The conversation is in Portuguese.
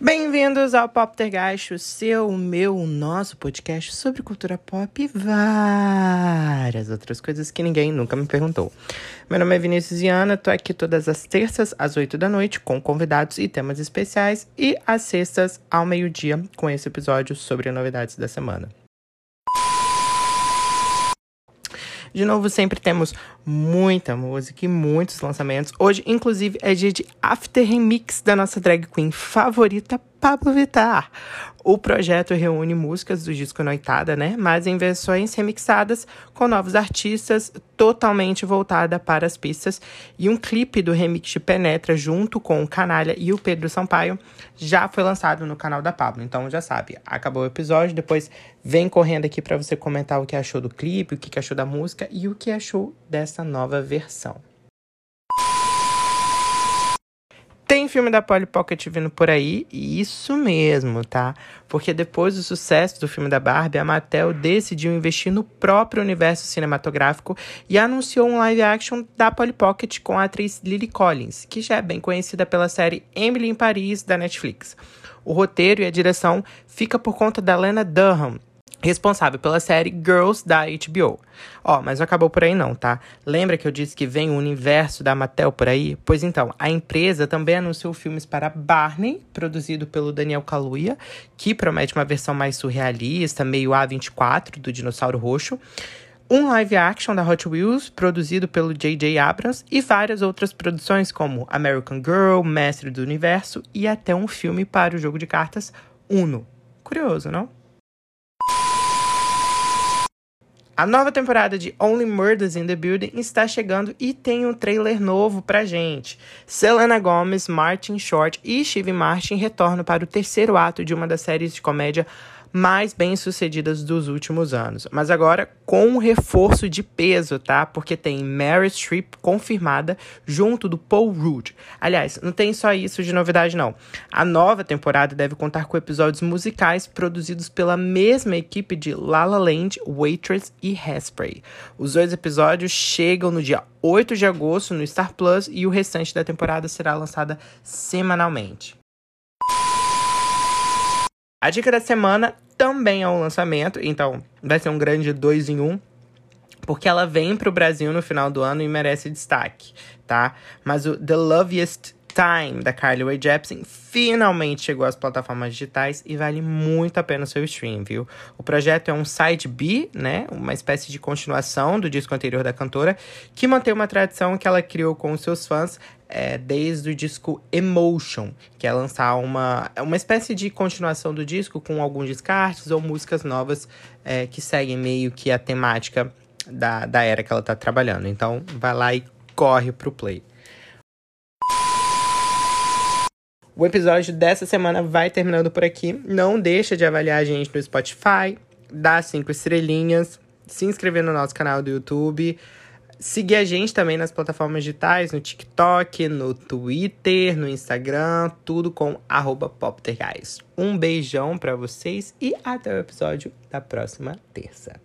Bem-vindos ao Poptergeist, o seu, meu, nosso podcast sobre cultura pop e várias outras coisas que ninguém nunca me perguntou. Meu nome é Vinícius Viana, tô aqui todas as terças às 8 da noite com convidados e temas especiais e às sextas ao meio-dia com esse episódio sobre novidades da semana. De novo, sempre temos muita música e muitos lançamentos. Hoje, inclusive, é dia de After Remix da nossa drag queen favorita, Pablo Vittar. O projeto reúne músicas do disco Noitada, né? Mas em versões remixadas com novos artistas, totalmente voltada para as pistas. E um clipe do remix Penetra, junto com o Canalha e o Pedro Sampaio, já foi lançado no canal da Pablo. Então já sabe, acabou o episódio, depois vem correndo aqui para você comentar o que achou do clipe, o que achou da música e o que achou dessa nova versão. Tem filme da Polly Pocket vindo por aí, isso mesmo, tá? Porque depois do sucesso do filme da Barbie, a Mattel decidiu investir no próprio universo cinematográfico e anunciou um live action da Polly Pocket com a atriz Lily Collins, que já é bem conhecida pela série Emily em Paris da Netflix. O roteiro e a direção fica por conta da Lena Dunham, responsável pela série Girls da HBO. Ó, mas não acabou por aí não, tá? Lembra que eu disse que vem o universo da Mattel por aí? Pois então, a empresa também anunciou filmes para Barney, produzido pelo Daniel Kaluuya, que promete uma versão mais surrealista, meio A24 do Dinossauro Roxo. Um live action da Hot Wheels, produzido pelo J.J. Abrams, e várias outras produções como American Girl, Mestre do Universo e até um filme para o jogo de cartas Uno. Curioso, não? A nova temporada de Only Murders in the Building está chegando e tem um trailer novo pra gente. Selena Gomez, Martin Short e Steve Martin retornam para o terceiro ato de uma das séries de comédia mais bem-sucedidas dos últimos anos. Mas agora com um reforço de peso, tá? Porque tem Mary Streep confirmada junto do Paul Rudd. Aliás, não tem só isso de novidade não. A nova temporada deve contar com episódios musicais produzidos pela mesma equipe de La La Land, Waitress e Hairspray. Os dois episódios chegam no dia 8 de agosto no Star Plus e o restante da temporada será lançada semanalmente. A dica da semana também é um lançamento, então vai ser um grande dois em um, porque ela vem para o Brasil no final do ano e merece destaque, tá? Mas o The Loveliest Time, da Carly Rae Jepsen, finalmente chegou às plataformas digitais e vale muito a pena o seu stream, viu? O projeto é um side B, né? Uma espécie de continuação do disco anterior da cantora, que mantém uma tradição que ela criou com os seus fãs é, desde o disco Emotion, que é lançar uma, uma espécie de continuação do disco com alguns descartes ou músicas novas é, que seguem meio que a temática da, da era que ela tá trabalhando. Então, vai lá e corre pro play. O episódio dessa semana vai terminando por aqui. Não deixa de avaliar a gente no Spotify, dar cinco estrelinhas, se inscrever no nosso canal do YouTube, seguir a gente também nas plataformas digitais, no TikTok, no Twitter, no Instagram, tudo com @popterguys. Um beijão para vocês e até o episódio da próxima terça.